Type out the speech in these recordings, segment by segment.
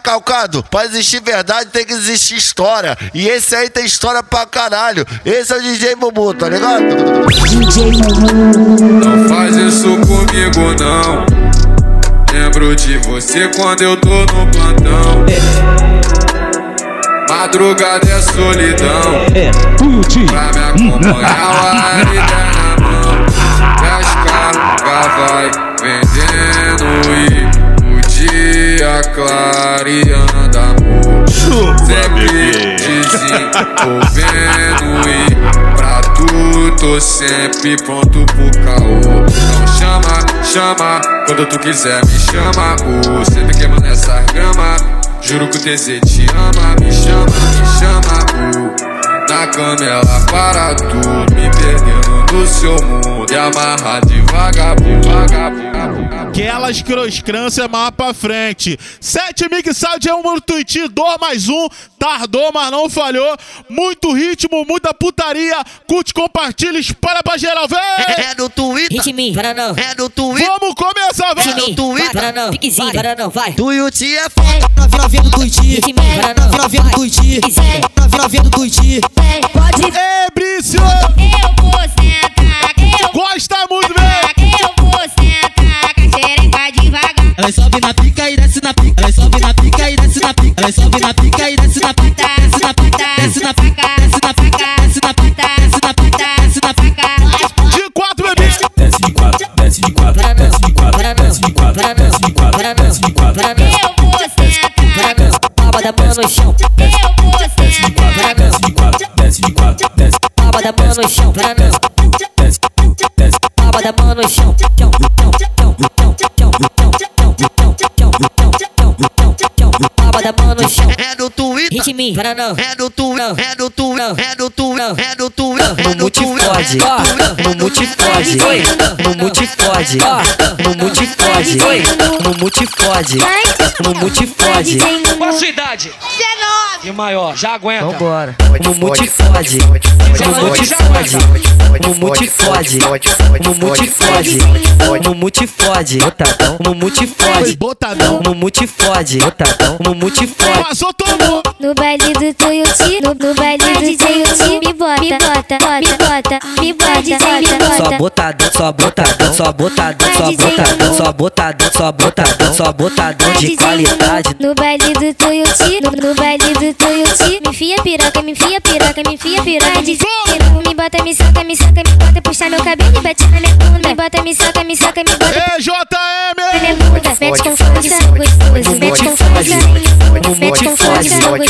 recalcado. Pra existir verdade tem que existir história. E esse aí tem história pra caralho. Esse é o DJ Bubu, tá ligado? Não faz isso comigo não. Lembro de você quando eu tô no plantão. Madrugada é solidão. É. Pra me acompanhar, a vida na mão. Cargas vai vendendo e clareando amor. Sempre desenvolvendo e pra tu tô sempre pronto pro caô. Então chama, chama, quando tu quiser me chama. Uh, sempre queimando essa grama. Juro que o TZ te ama, me chama, me chama. Uh. Na cama ela para tudo, me perdendo no seu mundo e amarra devagar, devagar, devagar. Aquelas croscrância mais pra frente. Sete mixado é um Murtuiti, dor mais um. Tardou, mas não falhou. Muito ritmo, muita putaria. Curte, compartilha, espalha pra geral, vem! É no Twitter, Ritme, para não. é no Twitter. Vamos começar, vai! Ritme, Twitter. para não. Piquezinho, para não, vai. Tuiuti é foda. Novinha do Tuiti, Ritme, para não. novinha do Piquezinho. novinha do Tuiti. Pode Ei, Brício! Da mão no chão. Para não. desce, desce. Palma da mão no chão. Chão, chão, chão, chão, chão, chão, chão, chão, chão, chão, chão, chão, chão. Palma da mão no chão. É no Twitter. Ritme, para não. É no Twitter, é no Twitter, é no Twitter, é no Twitter, é Mumu no te Twitter, fode, é no Twitter, Mumu te fode, Mumu te fode, Mumu te fode, Mumu te fode, Mumu te fode, Qual a sua idade? 19. E maior, já aguenta. vambora, Mumu te fode, Mumu te fode, Mumu te fode, Mumu te fode, Mumu te fode, botadão, Mumu te Foi fode, botadão. Mumu te fode, botadão, Mumu te fode. Passou, tomou! No baile do Tuiuti, no, no baile do Tuiuti, me bota, me bota, me bota, me bota, me Só bota. botadão, só botadão, só botadão, só botadão, só botadão, só botadão, só botadão de qualidade. No baile do Tuiuti, no, no baile do Tuiuti, me enfia piroca, me enfia piroca, me enfia piroca Me bota, me soca, me soca, me bota, puxa meu cabelo e bate na minha bunda. Me bota, me soca, me soca, me bota, Ei, na JM! minha bunda. Mete com força, mete com força, mete com força, mete com força.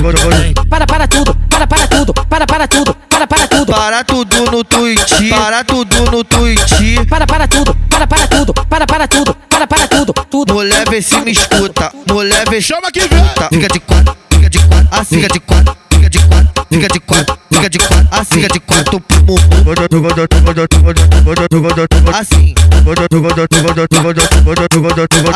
Para, para tudo, para, para tudo, para, para tudo, para, para tudo, Para tudo no Twitch, para tudo no Twitch. para, para tudo, para, para tudo, para, para tudo, para, para tudo, tudo. Mulher vê se me escuta, mulher vê Chama que vem! Fica de quatro, fica de quatro, assim fica de quatro, de quatro, fica de quatro, fica de quatro, assim fica de quatro, pro bumbum. Assim,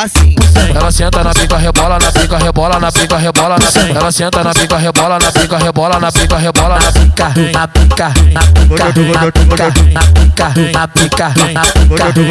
assim. Ela senta na pica, rebola na pica, rebola na pica, rebola na pica. Ela senta na pica, rebola na pica, rebola na pica, rebola na pica, na pica, na pica, na pica, na pica, na pica, na pica,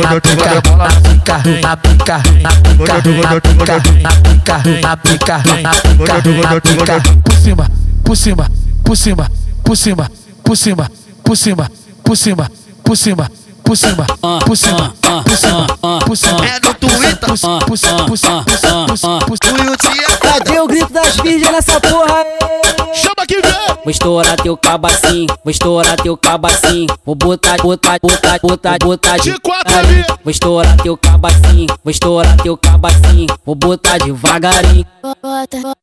na pica, rebola na pica, na pica, na pica, na pica, na pica, na pica, na pica, na pica. Por cima, por cima, por cima, por cima, por cima, por cima, por cima, por cima. Por cima, por cima, por cima, por cima. É no Twitter, Por cima, por cima, por cima, por cima, por cima, por cima. Tuiuti é Cadê o grito das virgens nessa porra? Chama que vem! Vou estourar teu cabacinho, vou estourar teu cabacinho. Vou botar, botar, botar, botar, botar De quatro ali! Vou estourar teu cabacinho, vou estourar teu cabacinho. Vou botar devagarinho. Bota, Ah,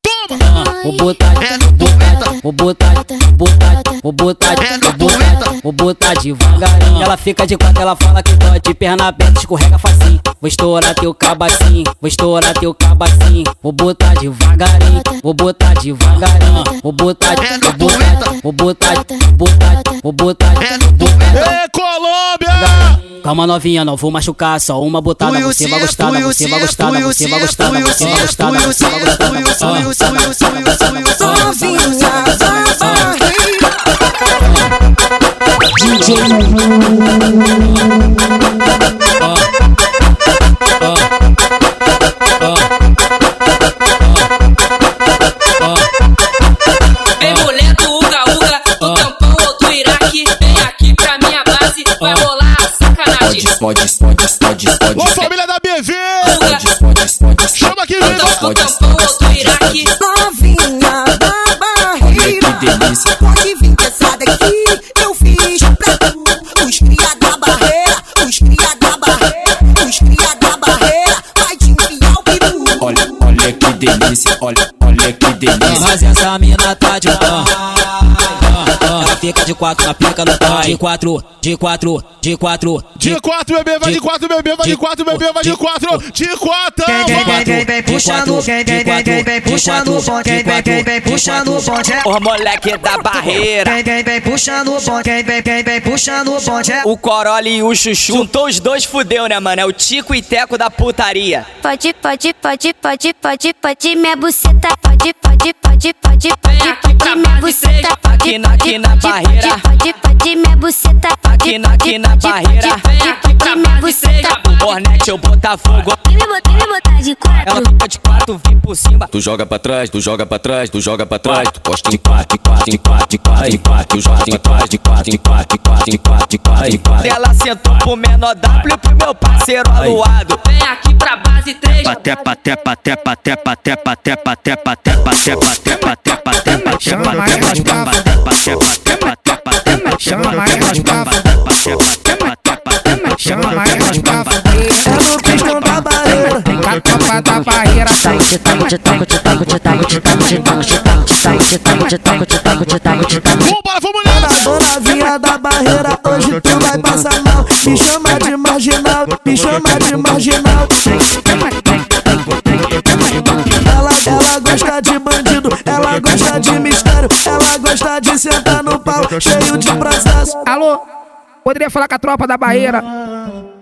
Vou botar, É no vou botar, vou botar, vou botar, vou botar, É no vou botar, Twitter. vou botar devagarinho. Ela fica de quatro, ela fala que pode, de perna aberta, escorrega facinho. Vou estourar teu cabacinho, vou estourar teu cabacinho. Vou botar devagarinho, vou botar devagarinho. Vou botar, É no vou botar, vou botar, vou botar, vou botar, É no vou botar. Ei, Colômbia! Calma novinha, não vou machucar, só uma botada, você vai gostar, você vai gostar, você vai gostar, você vai gostar, você vai gostar. DJ quatro na pica no pau. De quatro, de quatro, de quatro. De quatro, bebê, vai de quatro, bebê, vai de quatro, bebê, vai de quatro! De quatro! vem puxando, vem, vem, vem, vem, vem puxando o bonde, vem, vem, vem puxando o bonde. Ô moleque da barreira, Vem, vem, vem puxando o bonde, vem, vem, vem, vem puxando o bonde. o Corolla e o Chuchu. Juntou os dois, fudeu, né, mano? É o Tico e Teco da putaria. Pode, pode, pode, pode, pode, pode, minha buceta. Pode, pode, pode, pode, pode, pode, minha buceta. Pode, pode, barreira. Pode, pode, pode, minha buceta. Aqui na- aqui na barreira. Minha buceta. Hornet ou Botafogo. Vem me botar, me botar de Ela quatro. fica de quatro, vem por cima. Tu joga pra trás, tu joga pra trás, tu joga pra trás, tu posta de quatro, de quatro, de quatro, de quatro, de quatro, tu joga quatro, de quatro, de quatro, de quatro, de quatro, de quatro. Ela sentou pro menor W e pro meu parceiro aluado. Vem aqui pra base 3. Paté, paté, paté, paté, paté, paté, paté, paté, paté, paté, paté, paté, paté, Chama mais paté, rasgava. paté, paté, paté, paté, paté, paté, Chama mais rasgava. paté, paté, paté, paté, paté, chama mais raspava. Chama mais raspava. É no pistão da barreira. Com a copa da barreira. Sai de taco, de taco, de taco, de taco, de taco, de taco, de taco. Sai de taco, de taco, de taco, de taco, de taco. Vambora, vamos lá. Dona novinha da barreira, hoje tu vai passar mal. Me chama de marginal, me chama de marginal. Ela, ela gosta de bandido gosta de sentar no pau, cheio de processo. Alô? Poderia falar com a tropa da barreira?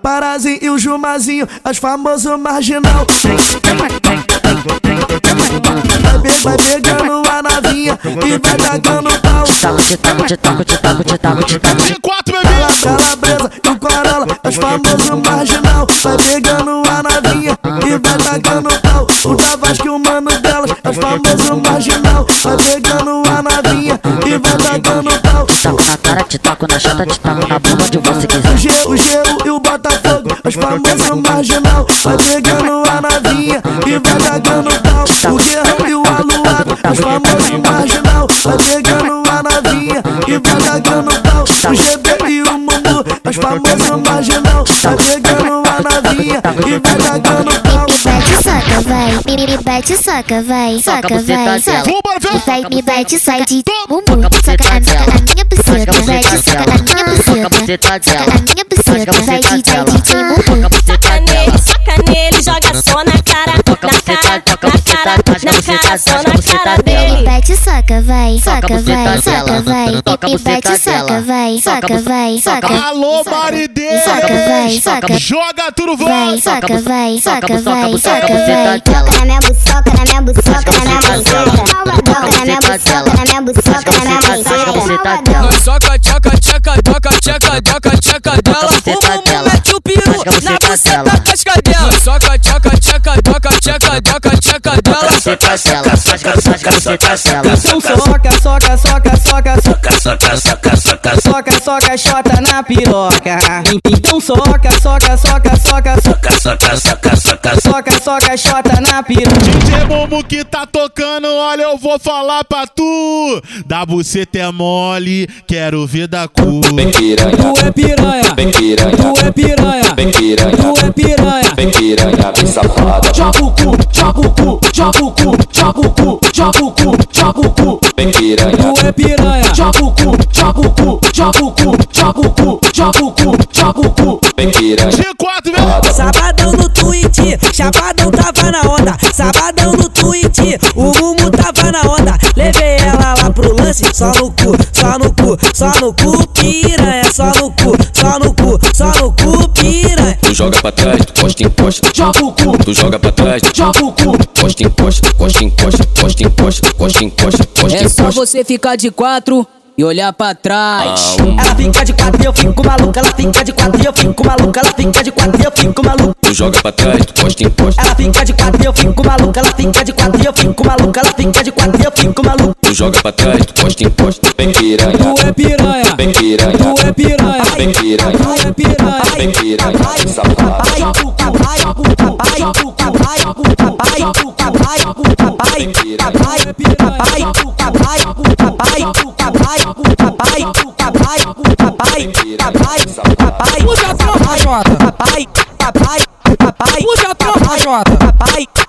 Parazinho e o Jumazinho, as famosos marginal. Vai, pe- vai pegando a navinha e vai tacando pau. De quatro, bebê! Calabresa e o Corolla, os famosos marginal. Vai pegando a navinha e vai tacando pau. O Tavasco e o mano delas, os famosos marginal. Vai pegando e vai tacando pau. Taco na cara, te taco na chata, te taco na bunda onde você O quiser. Gelo, o Gelo e o Botafogo, os famosos marginal. Vai pegando a navinha e vai tacando pau. O Guerrão e o Aluado, os famosos marginal. Vai pegando a navinha e vai tacando pau. O GB e o Mumu, os famosos marginal. Vai pegando a navinha e vai tacando pau. Me bate, soca, vai. Me, me bate, soca, vai. Soca, vai. Soca. Vai, me bate, sai de bumbum. Soca na, soca na minha buceta. Vai de soca na minha buceta. Soca na minha buceta. Vai de, vai DJ bumbum. Soca nele, soca nele, joga só na cara, na cara, na cara, na cara, só na cara Bate, soca, vai. Soca, vai. Soca, vai. Me bate, soca, vai. Soca, vai. Soca. Alô, marideira! Soca, vai. Soca. Joga tudo, Vai, vai! soca, vai, soca, vai, soca, vai. Soca na minha buçoca, na minha buçoca, na minha buceta. Soca na minha buçoca, na minha buçoca, na minha buceta. Soca, tchaca, tchaca, tchaca, tchaca, tchaca, tchaca dela. O bumbum mete o peru na buceta das cadelas. Soca, tchaca, tchaca, tchaca, tchaca, tchaca, tchaca dela. Então soca, soca, soca, soca, soca, soca, soca, chota na piroca. Então soca, soca, soca, soca, soca, soca, soca, chota na piroca. DJ Momo que tá tocando, olha, eu vou falar pra tu. Da buceta é mole, quero ver da cu. Piranha, Tu é piranha, tu é piranha, vem piranha, tu é piranha. Vem piranha, vem safada. Joga o cu, joga o cu, joga o cu, joga o cu, joga o cu, joga o cu. Vem piranha, Tu é piranha, joga o cu, joga o cu, joga o cu, joga o cu, joga o cu, joga o cu. vem piranha. De quatro, vem! Sabadão no Twitch, Chapadão tava na onda. Sabadão no Twitch, o Mumu tava na onda. Levei ela lá pro lance, só no cu, só no cu, só no cu, piranha, só no cu, só no cu, só no cu, Tu joga pra trás, tu costa encosta, Joga o cu, tu joga pra trás, joga o cu. costa encosta, costa encosta, costa encosta, costa encosta, costa É só encosta. você ficar de quatro e olhar pra trás. Ela fica de quatro e eu fico maluca, ela fica de quatro e eu fico maluca, ela fica de quatro e eu fico maluca. Tu joga pra trás, tu costa encosta, Ela fica de quatro e eu fico maluca, ela fica de quatro e eu fico maluca, ela fica de quatro e eu fico maluca. tu joga pra trás, tu costa encosta, vem piranha, Tu é piranha, vem piranha, tu é piranha, vem piranha, tu é piranha. vem piranha, safada. Puxa a tropa, Jota. Puxa a tropa, Jota.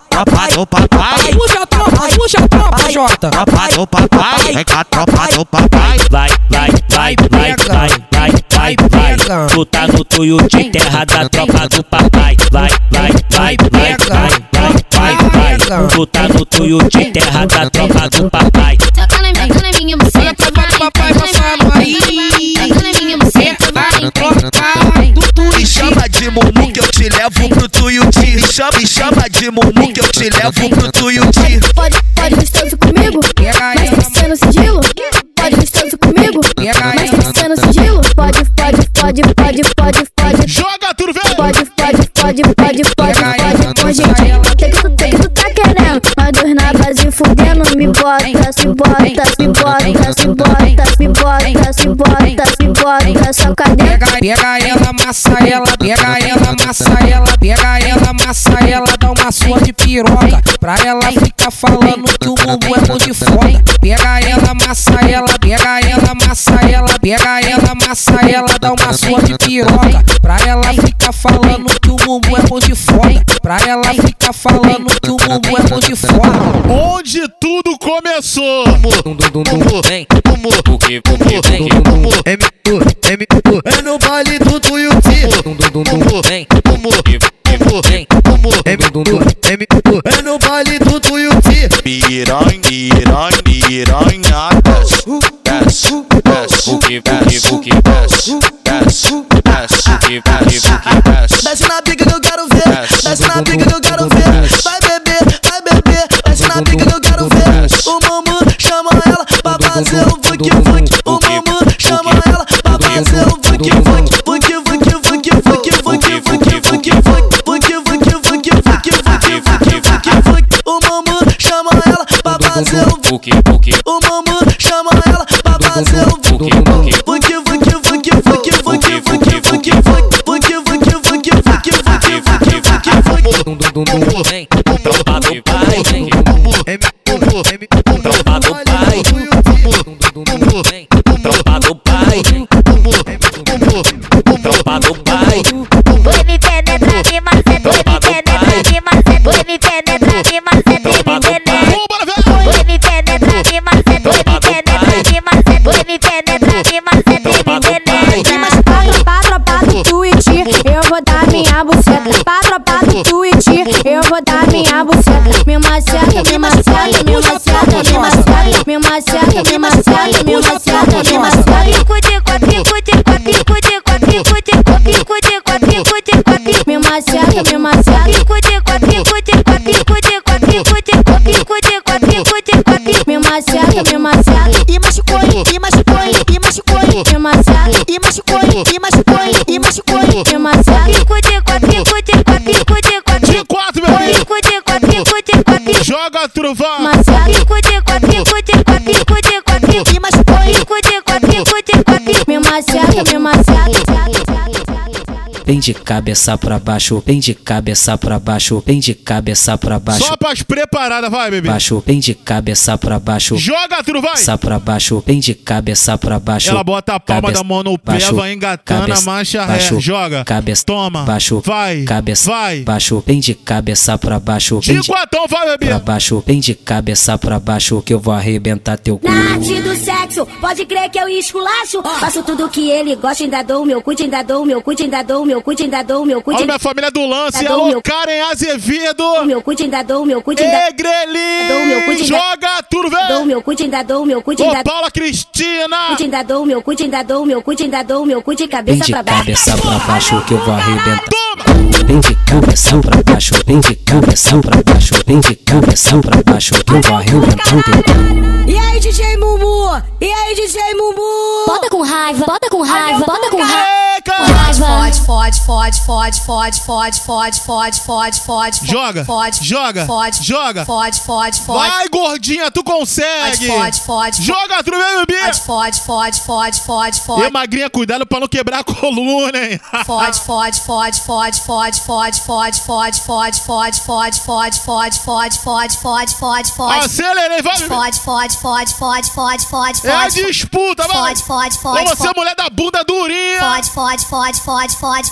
Tropa do papai, Puxa a tropa, puxa a tropa, Jota. tropa do papai, vem com a tropa do papai. Vai, vai, vai, vai, vai, vai, vai, vai. Tu tá no tuiuti, terra da tropa do papai. Vai, vai, vai, vai, vai, vai, vai, vai. Tu tá no tuiuti, terra da tropa do papai. De Mumu que eu te levo pro Tuiuti. Me chama, me chama de Mumu que eu te levo pro Tuiuti. Pode, pode gostoso comigo, mas ser no sigilo. Pode gostoso comigo, mas ser no sigilo. Pode, pode, pode, pode, pode, pode. Joga tudo, velho! Pode, pode, pode, pode, pode, pode, com gente. Tem que tu, tem que tu tá querendo. Mas dois na base fudendo. Me bota, se bota, se bota, se bota, se bota, se bota, só cadê? Pega, ela, amassa ela, pega ela, amassa ela, pega ela, amassa ela, dá uma sua de piroca. Pra ela ficar falando que o bumbum é de foda. Pega ela, amassa ela, pega ela, amassa ela, pega ela, amassa ela, dá uma sua de piroca. Pra ela ficar falando que o bumbum é de foda. Pra ela ficar falando que o bumbum é de foda. Onde tudo começou. Vem, o que, o que, vem, É no baile do Tuiuti. vem, que, vem, É no baile do Tuiuti. Piranha, piranha, piranha, desce, desce, o que, o que, o que, desce, desce, desce, o que, o que, o que, desce. Desce na pica que eu quero ver, desce na pica que eu quero ver. Vai beber, vai beber, desce na pica que eu quero ver. O mamu chama ela pra fazer o funk funk. fazer o buque, buque. O mamu chama ela pra fazer o buque, buque. Fuque, fuque, fuque, fuque, fuque, fuque, fuque, fuque. demasiado, demasiado. Bem de cabeça pra baixo, bem de cabeça pra baixo, bem de cabeça pra baixo, Só pras preparadas, vai, bebê! baixo, bem de cabeça pra baixo, Joga tudo, vai! cabeça pra baixo, bem de cabeça pra baixo. Ela bota a palma cabeça, da mão no pé, baixo, vai engatando cabeça, a marcha baixo, ré. Joga. Cabeça, Toma. baixo, Vai. cabeça, Vai. baixo, bem de cabeça pra baixo, De quatão, vai, bebê! pra baixo, bem de cabeça pra baixo, que eu vou arrebentar teu cu. Na arte do sexo, pode crer que eu esculacho. Faço tudo que ele gosta, ainda dou o meu cu, ainda dou o meu cu, ainda dou o meu meu cu te ainda dou, meu cu Olha minha família do lance, dou, alô, meu- Karen Azevedo. O meu cu te ainda dou, meu cu Dou te ainda- joga tudo, Dou velho. meu cu te ainda dou, meu cu Ô, ainda Paula Cristina. cu te ainda dou, meu cu te ainda dou, meu cu te ainda dou, meu cu de cabeça de pra baixo. cabeça pra baixo que eu vou arrebentar. Vem de cabeça pra baixo, vem de cabeça pra baixo, vem de cabeça pra baixo que eu vou arrebentar. E aí, DJ Mumu? E aí, DJ Mumu? Bota com raiva, bota com raiva, bota com raiva. Fode, fode, fode, fode, fode, fode, fode, fode, fode, fode, Joga, fode, joga, fode, joga. fode, fode, fode. Vai, gordinha, tu consegue. Fode, fode, Joga tudo, meu bebê. Fode, fode, fode, fode, E fode. magrinha, cuidado pra não quebrar a coluna, hein. Fode, fode, fode, fode, fode, fode, fode, fode, fode, fode, fode, fode, fode, fode, fode, fode, fode, fode. Acelerei, vai, bebê. Fode, fode, fode, fode, fode, fode, É a fode. disputa, vai. Fode, fode, fode. Como você, fode. mulher da bunda durinha. Fode, fode, fode, fode, fode,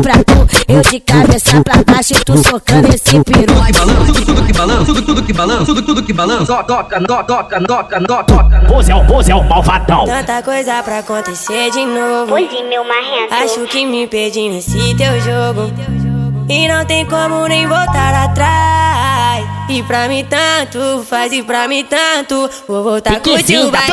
pra tu. Eu de cabeça pra baixo, tu socando esse peru. Tudo que balança, tudo, tudo que balança, tudo, tudo que balança. Toca, toca, toca, toca, toca, toca. Pose é o pose é o malvadão. Tanta coisa pra acontecer de novo. Oi, meu marrento. Acho que me perdi nesse teu jogo. E não tem como nem voltar atrás. E pra mim tanto, faz e pra mim tanto. Vou voltar com o tio vai.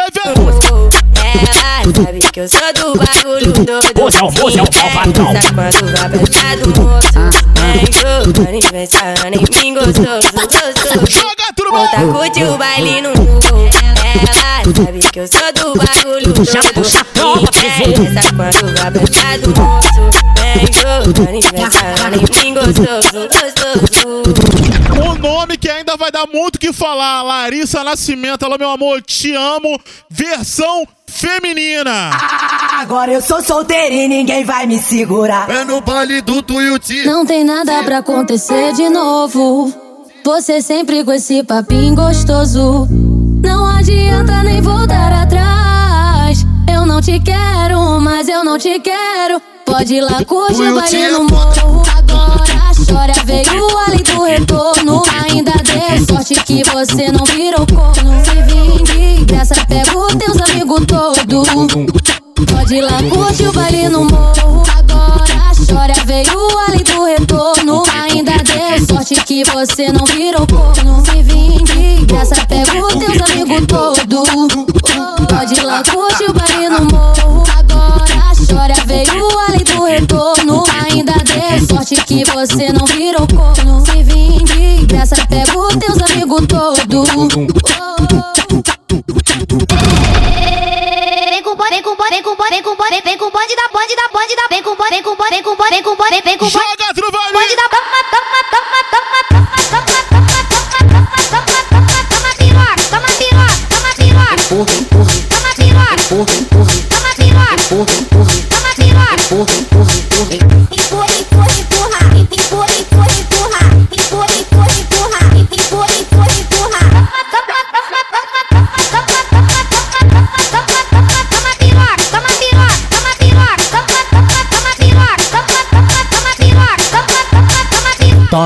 Ela sabe que eu sou do bagulho todo. Pose é o pose é o malvadão. Sabe quando vai apertar do moço? lento, aniversário, nem gostoso, gostoso. Joga tudo bom. Volta, curte o baile no mundo. Ela sabe que eu sou do bagulho todo. É essa quando vai pra do bolso. Lento, aniversário, nem gostoso, gostoso. O nome vai dar muito o que falar. Larissa Nascimento, ela, meu amor, te amo. Versão feminina. Agora eu sou solteira e ninguém vai me segurar. É no baile do Tuiuti. Não tem nada pra acontecer de novo. Você sempre com esse papinho gostoso. Não adianta nem voltar atrás. Eu não te quero, mas eu não te quero. Pode ir lá, curte o baile no morro. Agora veio ali do retorno. Ainda dei sorte que você não virou corno. Se vir de graça, pega os teus amigos todos. Pode ir lá, curte o baile no morro. Agora chora, veio ali do retorno. Ainda dei sorte que você não virou corno. Se vir de graça, pega os teus amigos todos. Pode ir lá, curte o baile no morro. Agora chora, veio ali do retorno. Sorte que você não virou corno. Se vir de graça, pega os teus amigos todos. Vem com bode, vem com bode, vem com bode, vem com bode, vem com bode da bode da bode da vem com bode, vem com bode, vem com bode, vem com bode, vem com bode. Joga vai. Bode da toma, toma, toma, toma, toma, toma, toma, toma, toma, toma, toma piroca, toma piroca, toma piroca. Toma piroca. Toma piroca. Toma piroca.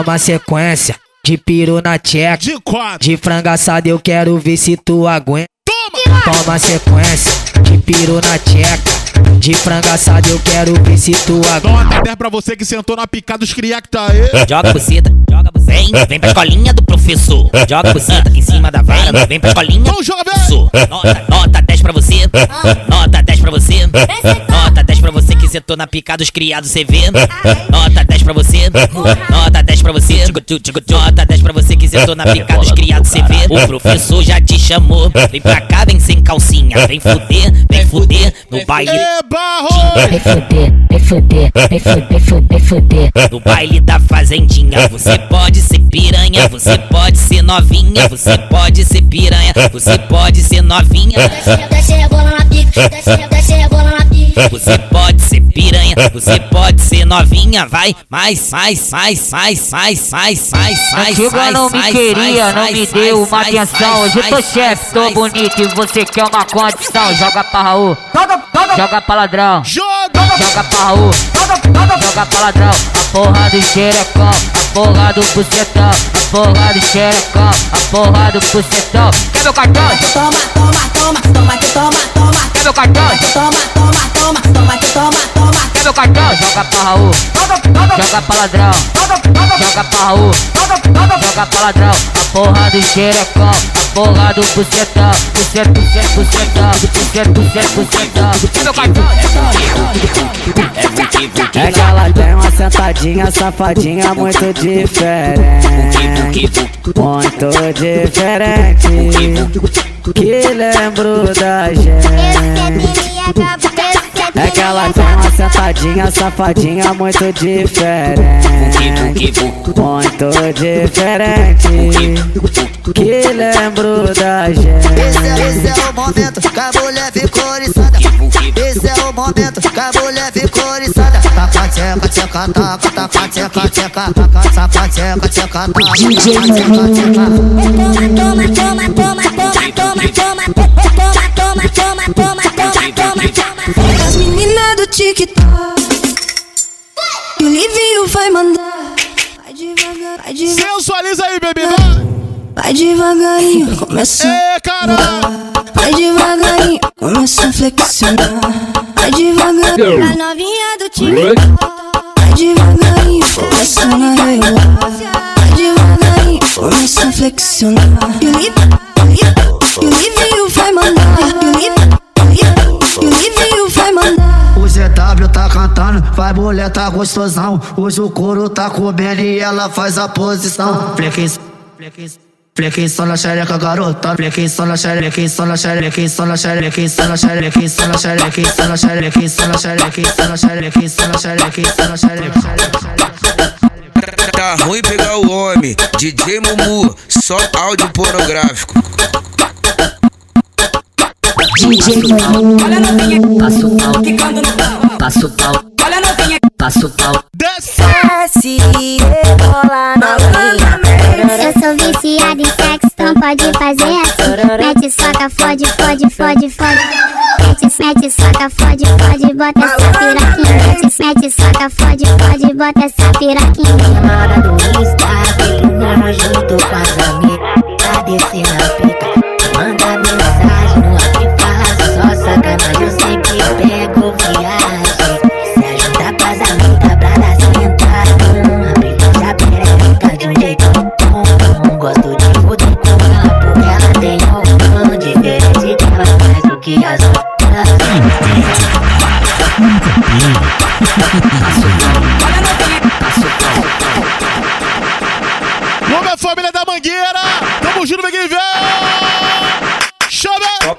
Toma sequência de piru na tcheca. De. De frango assado eu quero ver se tu aguenta. Toma sequência de piru na tcheca. De frango assado eu quero ver se tu aguenta. Nota 10 pra você que sentou na picada dos cria que tá aí. Joga buceta, joga buceta. Vem, vem pra escolinha do professor. Joga buceta aqui em cima da vara. Vem pra escolinha. Vamos jogar, professor. Nota, nota 10 pra você. Nota 10 pra você. Nota 10 pra você que sentou na picada dos criados, cê vê. Nota 10 pra você. Nota 10 pra você. Nota 10 pra você que sentou na picada dos criados, cê vê. O professor já te chamou. Vem pra cá, vem sem calcinha. Vem fuder, vem fuder no baile. Barro! Vem fuder, vem fuder, vem fuder, vem fuder, vem fuder. No baile da fazendinha, você pode ser piranha, você pode ser novinha, você pode ser piranha, você pode ser novinha. Desce, desce, rebola na pica, desce, desce, rebola na. Você pode ser piranha, você pode ser novinha, vai, mais, mais, mais, mais, mais, mais, mais, mais, Antiga não me queria, não me deu uma atenção. Hoje eu tô chefe, tô bonito e você quer uma condição. Joga pra Raul, joga pra ladrão, joga pra Raul, joga pra ladrão. Porra do xerecão, a porra do bucetão, a porra do xerecão, a porra do bucetão. Quer meu cartão? Toma, toma, toma, toma, que toma, toma. Quer meu cartão? Toma, toma, toma, toma, que toma, toma. Quer meu cartão? Joga pra Raul, joga pra ladrão, joga pra Raul, joga pra ladrão. A porra do xerecão, Bolado Bola no buceta, buceta, buceta, buceta, buceta, buceta É que ela tem uma sentadinha, safadinha muito diferente. Muito diferente. Que lembro da gente. É que ela tem uma sentadinha, safadinha muito diferente. Muito diferente. Que lembro da gente. Esse é, esse é o momento que a mulher ficou oriçada. Esse é o momento que a mulher ficou oriçada. Taca, tcheca, tcheca, taca, taca, tcheca, tcheca, taca, taca, tcheca, tcheca, taca, DJ. Toma, toma, toma, toma, toma, toma, toma, toma, toma, toma, toma, E o Livinho vai mandar. Vai devagar, vai devagar. Sensualiza aí, bebê, vai. Vai devagarinho, começa Ê, caralho! Vai devagarinho, começa a flexionar. Vai devagarinho, a novinha do time Vai devagarinho, começa a rebolar Vai devagarinho, começa a flexionar. E o livinho vai mandar. E o e o livinho ZW tá cantando, vai mulher tá gostosão. Hoje o couro tá comendo e ela faz a posição. Flequis, flequis. Flequinho na xereca, garota. Flequinho na xereca, flequinho na xereca, flequinho na xereca, flequinho na xereca, flequinho na xereca, flequinho na xereca, flequinho na xereca, flequinho na xereca, flequinho na xereca, flequinho na xereca. Tá ruim pegar o homem, DJ Mumu, só áudio pornográfico. DJ Mumu, passo o pau, passo o pau, passo o pau. Desce! Desce, rebola novinha Eu sou viciada em sexo, então pode fazer assim. Mete soca, fode, fode, fode, fode. Mete, mete soca, fode, fode, bota essa piroquinha. Mete, mete soca, fode, fode, bota essa piroquinha. Na hora do Insta, junto com as amigas Pra descer na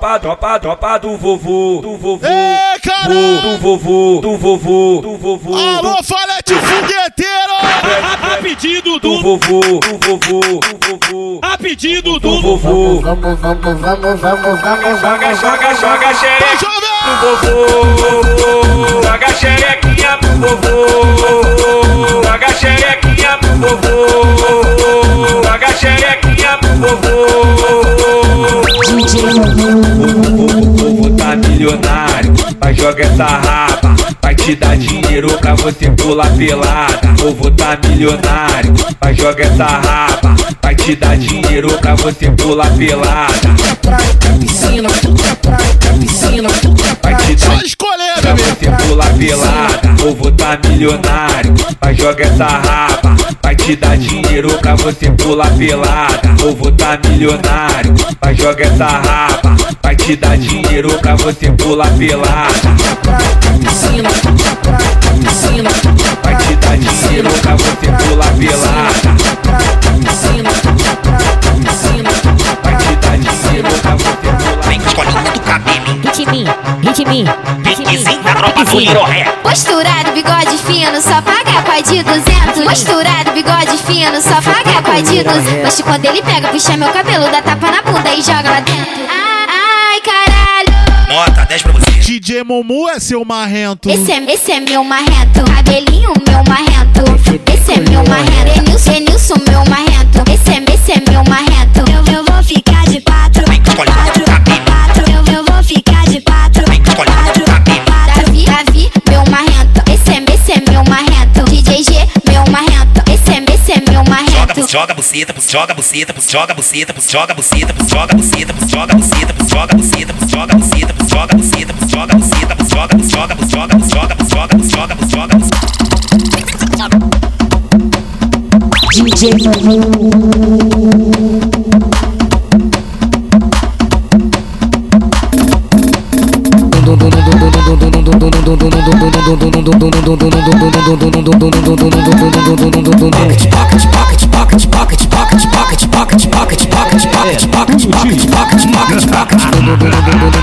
Tropa, tropa, tropa do vovô, do vovô, Ê, caralho! do vovô, do vovô, do vovô. Alô, Falete Fogueteiro! A pedido do vovô, do vovô, do vovô. A pedido do vovô. Vamos, vamos, vamos, vamos, vamos, Joga, vamos joga, joga xereca Tá pro vovô. Vai jogar essa raba. Vai te dar dinheiro pra você pular pelada. O povo tá milionário, vai jogar essa raba. Vai te dar dinheiro pra você pular pelada. Piscina, piscina, Vai te Só dar escolher, pra você pular pelada. O povo tá milionário, vai jogar essa raba. Vai te dar dinheiro pra você pular pelada. O povo tá milionário, vai jogar essa raba. Vai te dar dinheiro pra você pular pelada. piscina, piscina, Vai te dar dinheiro pra você pular pelada. piscina, piscina. Vai te dar dinheiro pra você pular Vem escolinha do cabelo. Ritminho, ritminho, Piquezinho da tropa do Liroré. Posturado, bigode fino, só paga a de 200. Posturado, bigode fino, só paga a de 200. Mas quando ele pega, puxa meu cabelo, dá tapa na bunda e joga lá dentro. Ai, caralho. Nota 10 pra você. DJ Mumu é seu marrento. Esse é, esse é meu marrento, cabelinho meu marrento. Esse é meu marrento, Enilson, Enilson meu marrento. Esse é, esse é meu marrento. Marrento. Joga buceta, joga buceta, joga buceta, joga buceta, joga buceta, joga buceta, joga buceta, joga buceta, joga buceta, joga buceta, joga joga joga joga joga joga joga DJ покать, покать, покать, покать, покать, покать, покать, покать, покать, покать, покать, покать, покать.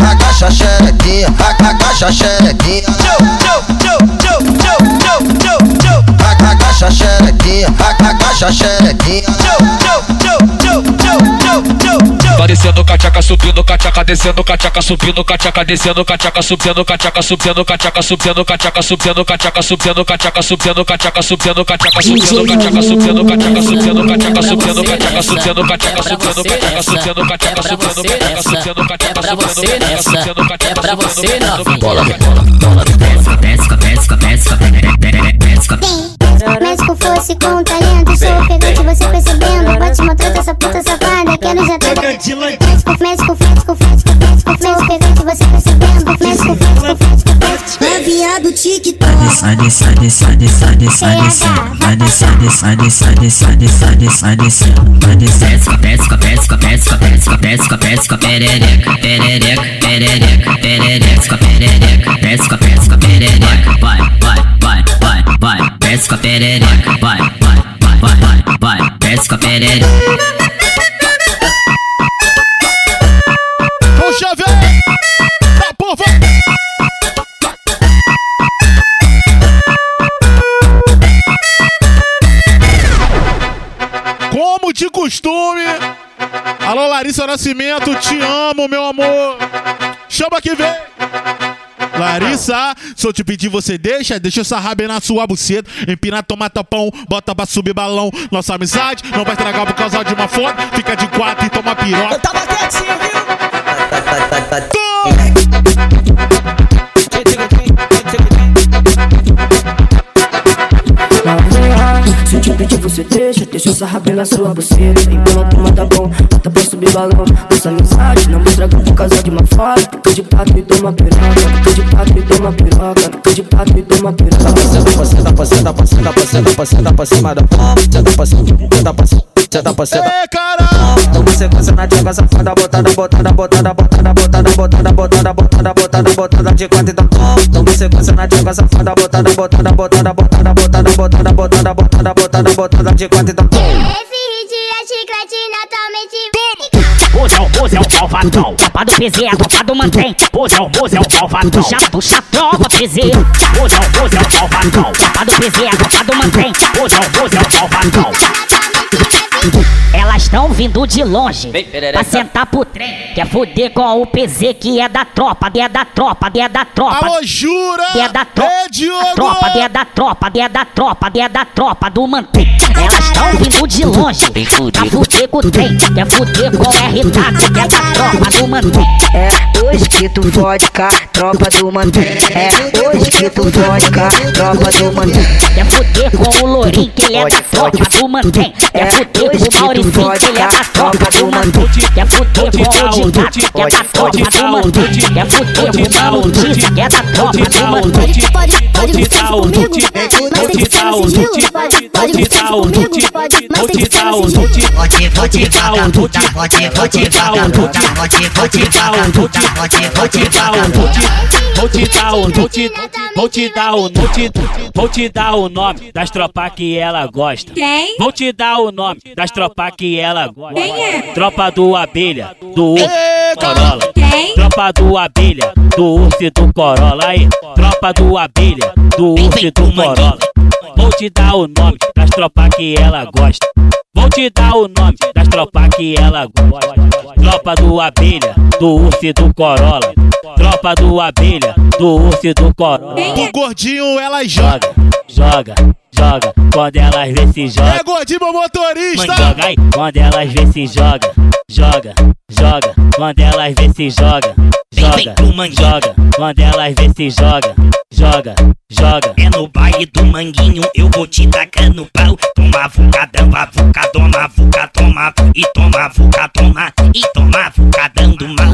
Agacha a xerequinha, agacha a xerequinha. Descendo cachaca, subindo cachaca, descendo cachaca, subindo cachaca, descendo cachaca, subindo cachaca, subindo cachaca, subindo cachaca, subindo cachaca, subindo cachaca, subindo cachaca, subindo cachaca, subindo cachaca, subindo cachaca, subindo cachaca, subindo cachaca, subindo cachaca, subindo cachaca, subindo cachaca, subindo cachaca, subindo cachaca, você nessa, subindo cachaca, é pra você novinha. Bola, bola, bola, pesca, pesca, pesca, pesca, pesca. Mas se fosse com talento, sou ofegante, você percebendo. Bate uma trota, essa puta safada, quero já ter do TikTok. Vai descer, descer, descer, descer, descer. Vai descer, descer, descer, descer, descer, descer, descer. Vai descer. Pesca, pesca, pesca, pesca, pesca, pesca, pesca, perereca, perereca, perereca, perereca, perereca, pesca, pesca, perereca. Vai, vai, vai, vai, vai, pesca, perereca. Vai, vai, vai, vai, vai, pesca, perereca. Puxa, vem! Tá, porra! Como de costume. Alô, Larissa Nascimento, te amo, meu amor. Chama que vem. Larissa, se eu te pedir, você deixa? Deixa essa raba na sua buceta. Empina, toma tapão, bota pra subir balão. Nossa amizade não vai estragar por causa de uma foto. Fica de quatro e toma piroca. Eu tava quietinho, Boom! Você deixa, deixa essa raba na sua buceta. Empina, toma tapão, bota pra subir balão. Nossa amizade não estragar por causa de uma foto. Fica de quatro e toma piroca. Fica de quatro e toma piroca. Fica de quatro e toma piroca. Senta pra senta pra senta pra senta pra senta pra senta pra cima da Senta pra senta senta pra senta pra senta É, caralho! Então você coça na tcheca safada Botada, botada, botada, botada, botada, botada, botada, botada, botada, botada de quatro então Então você coça na tcheca safada Botada, botada, botada, botada, botada, botada, botada, botada, botada, botada de quatro então F chiclete natalmente. Hoje é o, hoje é o malvadão. Chapa do PZ, a tropa do mantém. Hoje é o, hoje é o malvadão. Puxa, puxa a tropa PZ. Hoje é o, hoje é o malvadão. Chapa do PZ, a tropa do mantém. Hoje é o, hoje é o malvadão. Elas estão vindo de longe pra sentar pro trem. Quer fuder com o PZ que é da tropa, que é da tropa, que é da tropa. Alô, jura? Que é da tropa. É, Diogo! Tropa, que é da tropa, que é da tropa, que é da tropa do mantém. Elas estão vindo de longe pra fuder com o trem. Quer fuder com o R-Taco, que é da tropa do mantém. É hoje que tu fode a tropa do mantém. É hoje que tu fode a tropa do mantém. Quer fuder com o Lourinho, que ele é da tropa do mantém. Quer fuder com o Mauricinho, que ele é da tropa do mantém. Quer fuder com o Dicato, que é da tropa do mantém. Quer fuder com o Malutiza, que é da tropa do mantém. Pode, pode, pode, comigo, mas tem que ser no sigilo. Pode, pode, um, vou te, vou te dar um, vou te, vou te, vou te dar um, vou te, vou te, vou te dar um, vou te, vou te, vou te dar um, vou te, vou te, vou te dar um, vou te, vou te dar um, vou te, vou te dar um, vou te, vou te dar o nome das tropas que ela gosta. Quem? Vou te dar o nome das tropas que ela gosta. Quem é? Tropa do abelha, do urso, Corolla. Quem? Tropa do abelha, do urso e do Corolla. Aí, tropa do abelha, do urso e do Corolla. Vou te dar o nome das tropas que ela gosta. Vou te dar o nome das tropas que ela gosta. Tropa do abelha, do urso e do Corolla. Tropa do abelha, do urso e do Corolla. Do gordinho ela joga. Joga, joga, quando elas vê se joga. É gordinho meu motorista. Mãe, joga aí, quando elas vê se joga. Joga, joga, quando elas vê se joga. Joga, joga, quando elas vê se joga. Joga, joga. É no baile do manguinho, eu vou te tacar no pau. Toma vucadão, avuca, toma vuca, toma e toma vuca, toma e toma vuca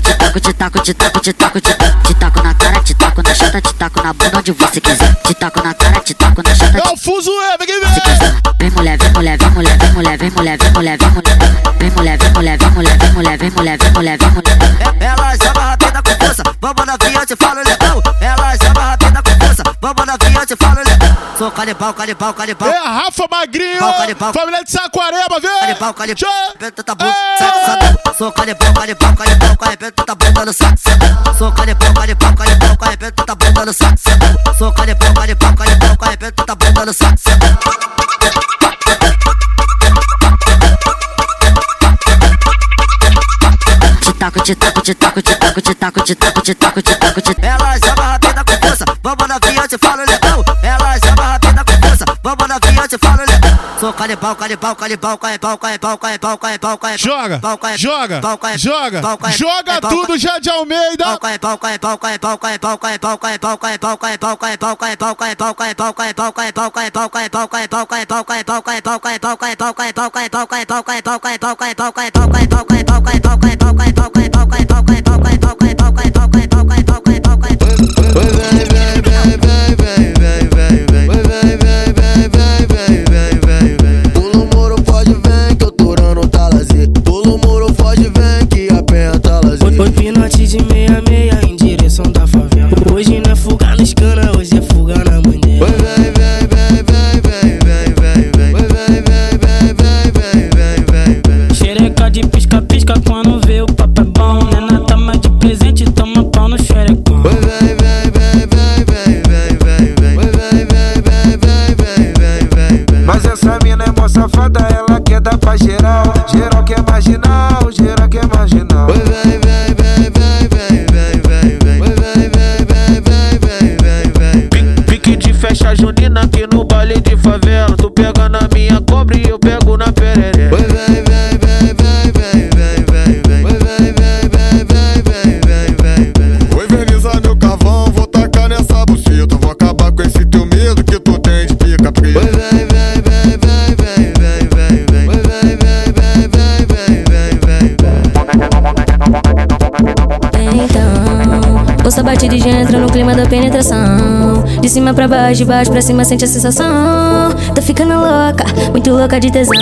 te taco, te taco, te taco, te taco, te taco, te taco na cara, te taco na chota, te taco na bunda onde você quiser. Te taco na cara, te taco na chota. É o fuso, é, vem quiser. Vem mulher, vem mulher, vem mulher, vem mulher, vem mulher, vem mulher, vem mulher. Vem mulher, vem mulher, vem mulher, vem mulher, vem mulher, vem mulher, vem mulher. Ela joga rápida com força, vamos na via, te falo legal. Ela joga rápida com força, vamos na via, te falo legal. Sou canibal, canibal, canibal. É a Rafa Magrinho, Pau, canibal. família de Saquarema, vem! Canibal, canibal, arrebenta tá bom. Sou canibal, canibal, canibal, arrebenta tá bom, dando saco. Sou canibal, canibal, canibal, arrebenta tá bom, dando saco. Sou canibal, canibal, canibal, arrebenta tá bom, dando saco. Te taco, te taco, te taco, te taco, te taco, te taco, te taco, te taco, te Ela joga rápida com força, vamos na via, te falo legal. Ela via, te legal. Sou canibal, canibal, canibal, canibal, canibal, canibal, canibal, canibal. Joga, joga, joga, joga tudo já de Almeida. Pra baixo, de baixo pra cima, sente a sensação. Tá ficando louca, muito louca de tesão.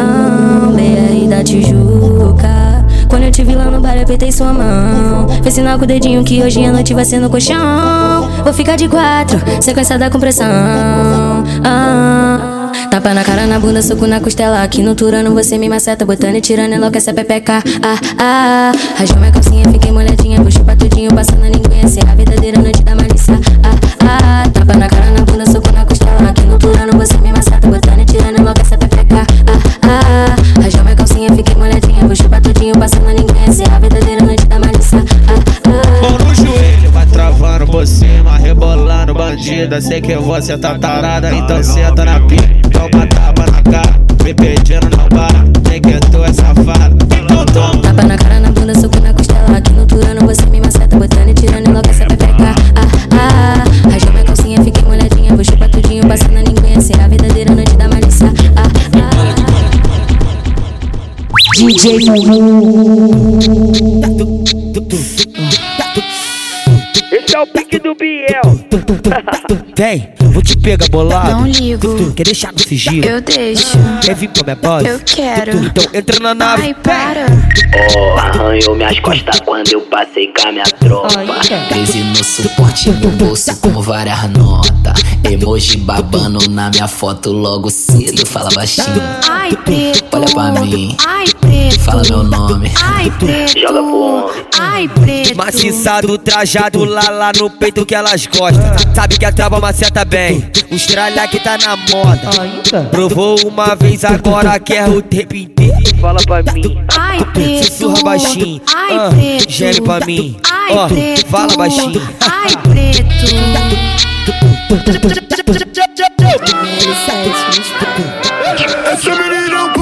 Ah, BR da Tijuca. Quando eu te vi lá no bar, apertei sua mão. Fez sinal com o dedinho que hoje a noite vai ser no colchão. Vou ficar de quatro, sequência da compressão. Ah, tapa na cara, na bunda, soco na costela. Aqui no turano você me maceta, botando e tirando, enlouquece a pepeca. Ah, ah, rasgou minha calcinha, fiquei molhadinha. Puxou pra tudinho, passando a linguinha. Ser a verdadeira noite da malícia. Ah, ah, tapa na cara, na bunda, soco na costela. Aqui no turano você me maceta, bandida, sei que você tá tarada, então senta na pica, toma tapa na cara, me pedindo não para, nem que tu é safada, então toma. Tapa na cara, na bunda, soco na costela. Aqui no turano você me maceta, botando e tirando e logo essa pepeca. Ah, ah, ah. Rasgou minha calcinha, fiquei molhadinha. Puxou pra tudinho, passando a linguinha. Ser a verdadeira noite da malícia. Ah, ah. DJ Esse é o pique do Biel. Vem, vou te pegar bolado. Não ligo. Quer deixar no sigilo? Eu deixo. Quer vir pra minha base? Eu quero. Então entra na nave. Ai, para. Oh, arranhou minhas costas quando eu passei com a minha tropa. 13 no suporte no bolso com várias notas. Emoji babando na minha foto logo cedo. Fala baixinho. Ai, preto. Olha pra mim. Ai, preto. Fala meu nome. Ai, preto. Joga pro homem. Ai, preto. Maciçado, trajado lá lá no peito que elas gostam. Sabe que a trava maceta bem. Os tralha que tá na moda. Provou uma vez, agora quer o tempo inteiro. Fala pra mim. Ai, preto. Sussurra baixinho. Ai, ah, preto. Geme pra mim. Ai, preto. fala baixinho. Ai, preto. Esse menino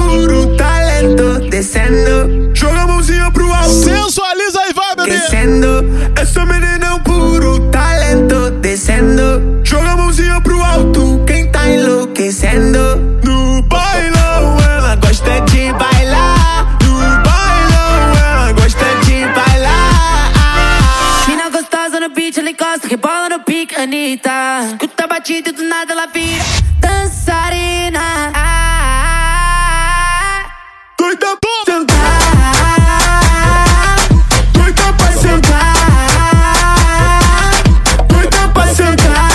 Anitta. Escuta a batida e do nada ela vira dançarina. Ah, Doida pra sentar. Doida pra sentar. Doida pra sentar.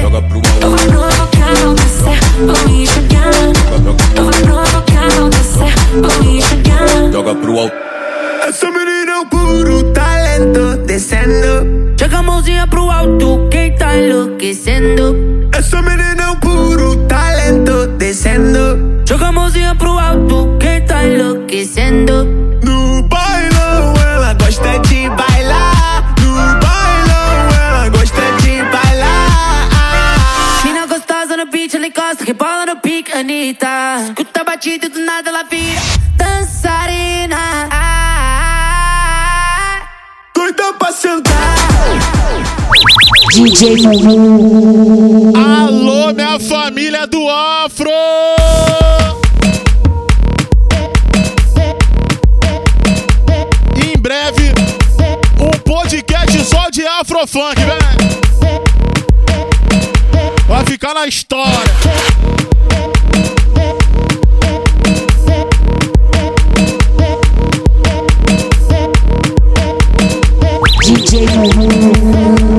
Joga pro Eu vou provocar, não descer, vou enxergar. Eu vou provocar, não descer, vou enxergar. Joga pro alto. Essa menina é um puro a mãozinha pro alto, quem tá enlouquecendo? Essa menina é um puro talento descendo. Joga a mãozinha pro alto, quem tá enlouquecendo? No bailão, ela gosta de bailar. No bailão, ela gosta de bailar. Mina gostosa no beat, ela encosta, rebola no pique, Anitta. Escuta a batida e do nada ela vira dançarina. Doida pra sentar. DJ Alô, minha família do Afro! Em breve, um podcast só de Afrofunk, velho! Vai ficar na história! DJ Chupa,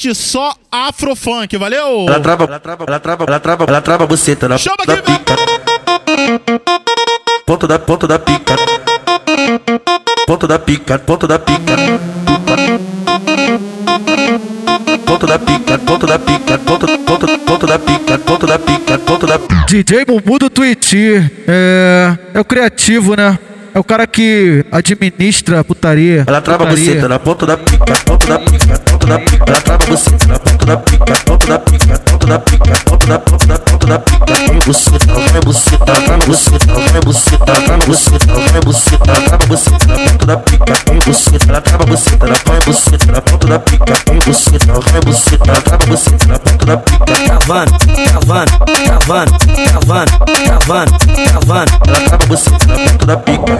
TwitterCast só Afrofunk, valeu? Ela trava, ela trava, ela trava, ela trava, ela trava a buceta na Chama da pica. Ponto da ponto da pica. Ponto da pica, ponto da pica. Ponto da pica, ponto da pica, ponto, ponto, ponto da pica, ponto da pica, ponto da DJ Bumbum do Twitch é, é o criativo, né? é o cara que administra a putaria. Ela trava putaria. você, tá na ponta da pica, ponta da pica, ponta da pica. Ela trava você, tá na ponta da pica, ponta da pica, ponta da pica, ponta da ponta da ponta da pica. Trava você, tá, vai você, tá, vai você, tá, vai você, tá, vai você, tá, vai você, tá, trava você, tá na ponta da pica, põe você, ela trava você, tá na põe você, tá na ponta da pica, põe você, tá, vai você, tá, trava você, tá na ponta da pica. Cavando, cavando, cavando, cavando, cavando, cavando. Ela trava você, tá na ponta da pica.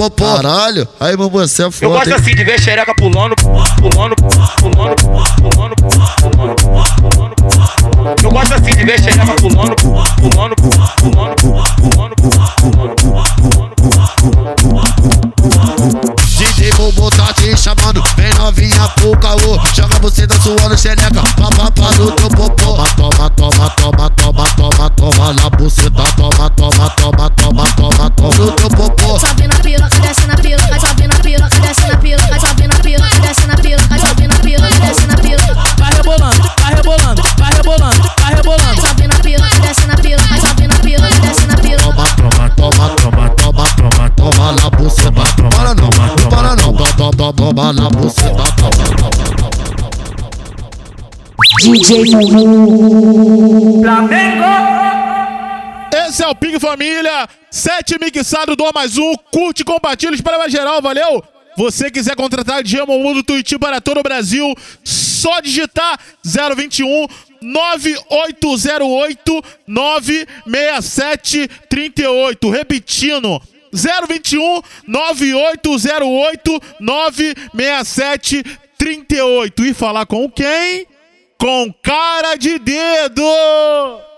popô. Caralho, aí você é foda. Eu gosto assim de ver xereca pulando, pulando, pulando, pulando, pulando, pulando. Eu gosto assim de ver xereca pulando, pulando, pulando, pulando, DJ Bobo tá te chamando, vem novinha pro caô. Joga você da suando xereca, papapá no teu popô. Toma, toma, toma, toma, toma, toma na buceta, Toma, na buceta. DJ Flamengo. Esse é o Pig Família, sete mixado do mais um, curte, compartilha, espalha pra geral, valeu? Você quiser contratar DJ Mundo Tuiuti para todo o Brasil, só digitar 021 9808 967 38. Repetindo, 021 9808 967 38. E falar com quem? Com cara de dedo!